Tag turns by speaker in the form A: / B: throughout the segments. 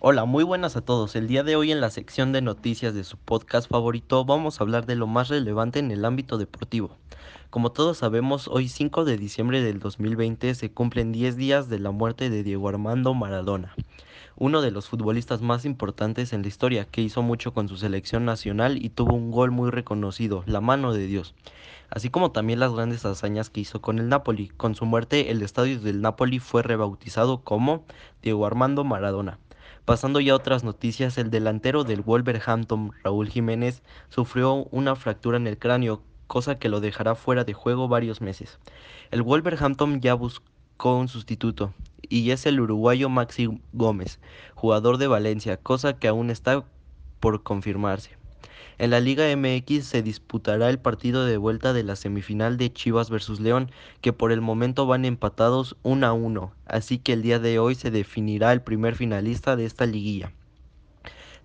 A: Hola, muy buenas a todos. El día de hoy en la sección de noticias de su podcast favorito vamos a hablar de lo más relevante en el ámbito deportivo. Como todos sabemos, hoy 5 de diciembre del 2020 se cumplen 10 días de la muerte de Diego Armando Maradona, uno de los futbolistas más importantes en la historia, que hizo mucho con su selección nacional y tuvo un gol muy reconocido, la mano de Dios, así como también las grandes hazañas que hizo con el Napoli. Con su muerte, el estadio del Napoli fue rebautizado como Diego Armando Maradona. Pasando ya a otras noticias, el delantero del Wolverhampton, Raúl Jiménez, sufrió una fractura en el cráneo, cosa que lo dejará fuera de juego varios meses. El Wolverhampton ya buscó un sustituto, y es el uruguayo Maxi Gómez, jugador de Valencia, cosa que aún está por confirmarse. En la Liga MX se disputará el partido de vuelta de la semifinal de Chivas vs León, que por el momento van empatados 1 a 1, así que el día de hoy se definirá el primer finalista de esta liguilla.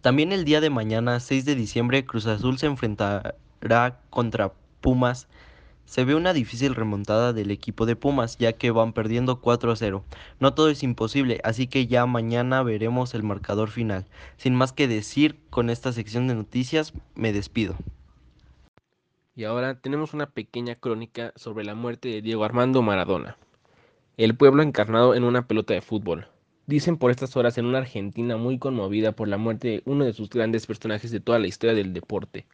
A: También el día de mañana, 6 de diciembre, Cruz Azul se enfrentará contra Pumas se ve una difícil remontada del equipo de Pumas, ya que van perdiendo 4 a 0. No todo es imposible, así que ya mañana veremos el marcador final. Sin más que decir, con esta sección de noticias me despido.
B: Y ahora tenemos una pequeña crónica sobre la muerte de Diego Armando Maradona, el pueblo encarnado en una pelota de fútbol. Dicen por estas horas en una Argentina muy conmovida por la muerte de uno de sus grandes personajes de toda la historia del deporte,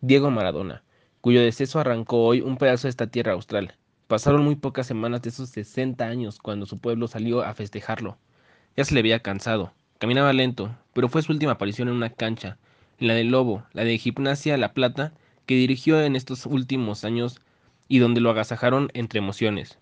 B: Diego Maradona cuyo deceso arrancó hoy un pedazo de esta tierra austral. Pasaron muy pocas semanas de esos 60 años cuando su pueblo salió a festejarlo. Ya se le veía cansado, caminaba lento, pero fue su última aparición en una cancha, en la del Lobo, la de Gimnasia La Plata, que dirigió en estos últimos años y donde lo agasajaron entre emociones.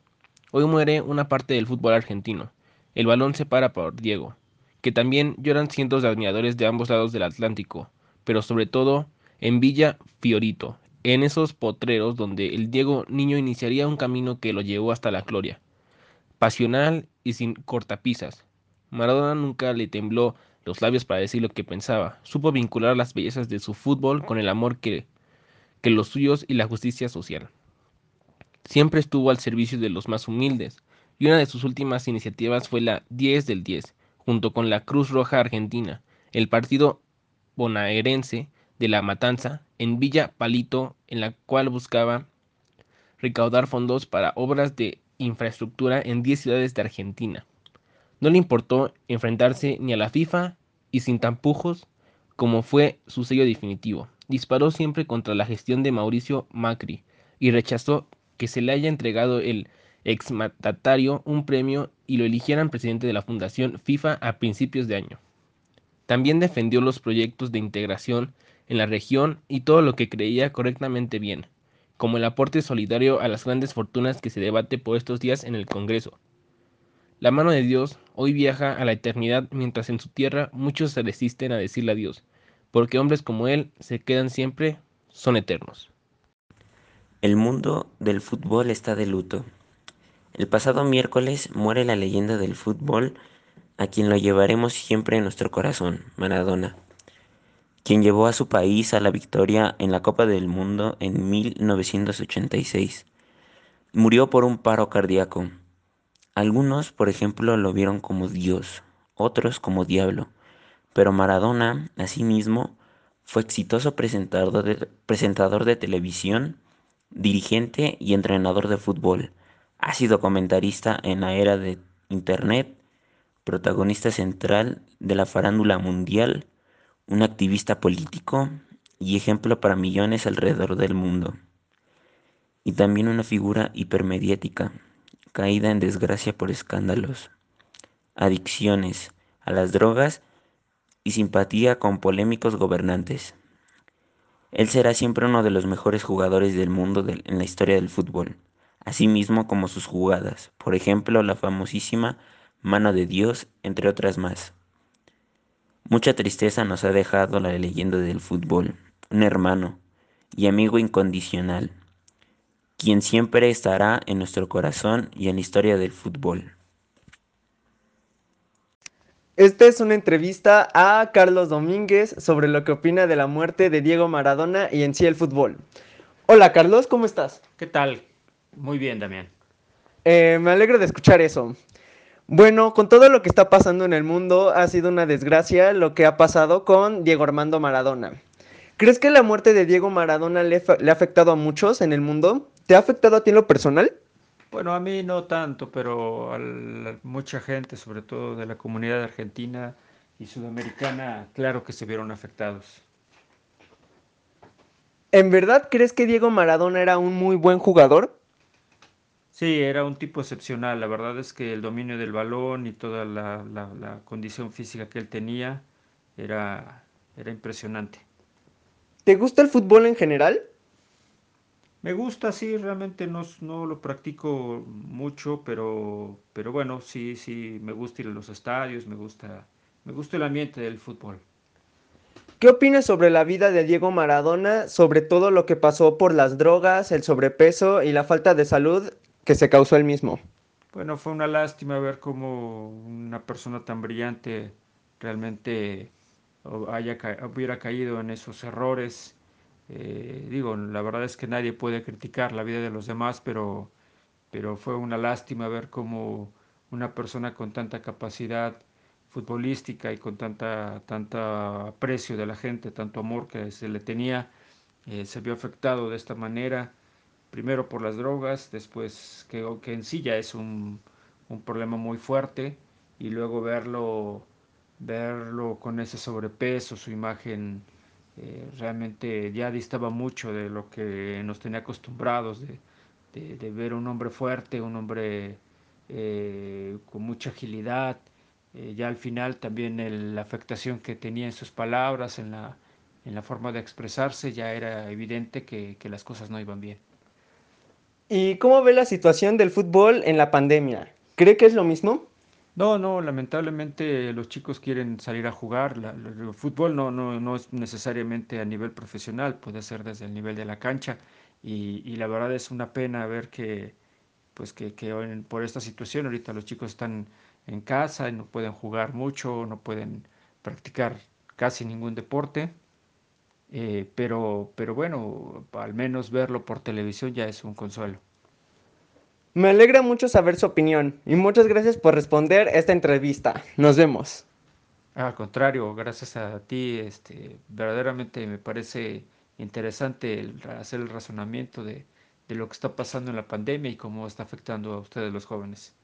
B: Hoy muere una parte del fútbol argentino. El balón se para por Diego, que también lloran cientos de admiradores de ambos lados del Atlántico, pero sobre todo en Villa Fiorito, en esos potreros donde el Diego niño iniciaría un camino que lo llevó hasta la gloria, pasional y sin cortapisas. Maradona nunca le tembló los labios para decir lo que pensaba, supo vincular las bellezas de su fútbol con el amor que, que los suyos y la justicia social. Siempre estuvo al servicio de los más humildes, y una de sus últimas iniciativas fue la 10 del 10, junto con la Cruz Roja Argentina, el partido bonaerense de la Matanza en Villa Palito, en la cual buscaba recaudar fondos para obras de infraestructura en 10 ciudades de Argentina. No le importó enfrentarse ni a la FIFA y sin tampujos como fue su sello definitivo. Disparó siempre contra la gestión de Mauricio Macri y rechazó que se le haya entregado el exmandatario un premio y lo eligieran presidente de la Fundación FIFA a principios de año. También defendió los proyectos de integración en la región y todo lo que creía correctamente bien, como el aporte solidario a las grandes fortunas que se debate por estos días en el Congreso. La mano de Dios hoy viaja a la eternidad mientras en su tierra muchos se resisten a decirle adiós, porque hombres como él se quedan siempre, son eternos.
C: El mundo del fútbol está de luto. El pasado miércoles muere la leyenda del fútbol a quien lo llevaremos siempre en nuestro corazón, Maradona quien llevó a su país a la victoria en la Copa del Mundo en 1986. Murió por un paro cardíaco. Algunos, por ejemplo, lo vieron como Dios, otros como diablo, pero Maradona, asimismo, fue exitoso presentador de, presentador de televisión, dirigente y entrenador de fútbol. Ha sido comentarista en la era de Internet, protagonista central de la farándula mundial, un activista político y ejemplo para millones alrededor del mundo. Y también una figura hipermediática, caída en desgracia por escándalos, adicciones a las drogas y simpatía con polémicos gobernantes. Él será siempre uno de los mejores jugadores del mundo en la historia del fútbol, así mismo como sus jugadas, por ejemplo la famosísima Mano de Dios, entre otras más. Mucha tristeza nos ha dejado la leyenda del fútbol, un hermano y amigo incondicional, quien siempre estará en nuestro corazón y en la historia del fútbol.
D: Esta es una entrevista a Carlos Domínguez sobre lo que opina de la muerte de Diego Maradona y en sí el fútbol. Hola Carlos, ¿cómo estás?
E: ¿Qué tal? Muy bien, Damián.
D: Eh, me alegro de escuchar eso. Bueno, con todo lo que está pasando en el mundo, ha sido una desgracia lo que ha pasado con Diego Armando Maradona. ¿Crees que la muerte de Diego Maradona le, le ha afectado a muchos en el mundo? ¿Te ha afectado a ti en lo personal?
E: Bueno, a mí no tanto, pero a la- mucha gente, sobre todo de la comunidad argentina y sudamericana, claro que se vieron afectados.
D: ¿En verdad crees que Diego Maradona era un muy buen jugador?
E: Sí, era un tipo excepcional. La verdad es que el dominio del balón y toda la, la- la condición física que él tenía era, era impresionante.
D: ¿Te gusta el fútbol en general?
E: Me gusta, sí, realmente no, no lo practico mucho, pero, pero bueno, sí, sí, me gusta ir a los estadios, me gusta, me gusta el ambiente del fútbol.
D: ¿Qué opinas sobre la vida de Diego Maradona, sobre todo lo que pasó por las drogas, el sobrepeso y la falta de salud que se causó él mismo?
E: Bueno, fue una lástima ver cómo una persona tan brillante realmente haya, hubiera caído en esos errores. Eh, digo, la verdad es que nadie puede criticar la vida de los demás, pero, pero fue una lástima ver cómo una persona con tanta capacidad futbolística y con tanta, tanta aprecio de la gente, tanto amor que se le tenía, eh, se vio afectado de esta manera primero por las drogas, después que, que en sí ya es un, un problema muy fuerte, y luego verlo, verlo con ese sobrepeso, su imagen eh, realmente ya distaba mucho de lo que nos tenía acostumbrados, de, de- de ver un hombre fuerte, un hombre eh, con mucha agilidad. eh, ya al final también el- la afectación que tenía en sus palabras, en la, en la forma de expresarse, ya era evidente que, que las cosas no iban bien.
D: ¿Y cómo ve la situación del fútbol en la pandemia? ¿Cree que es lo mismo?
E: No, no, lamentablemente los chicos quieren salir a jugar. la- el fútbol no, no, no es necesariamente a nivel profesional, puede ser desde el nivel de la cancha. Y, y la verdad es una pena ver que, pues que, que en- por esta situación ahorita los chicos están en casa y no pueden jugar mucho, no pueden practicar casi ningún deporte. Eh, pero, pero bueno, al menos verlo por televisión ya es un consuelo.
D: Me alegra mucho saber su opinión y muchas gracias por responder esta entrevista. Nos vemos.
E: Al contrario, gracias a ti, este, verdaderamente me parece interesante el hacer el razonamiento de, de lo que está pasando en la pandemia y cómo está afectando a ustedes los jóvenes.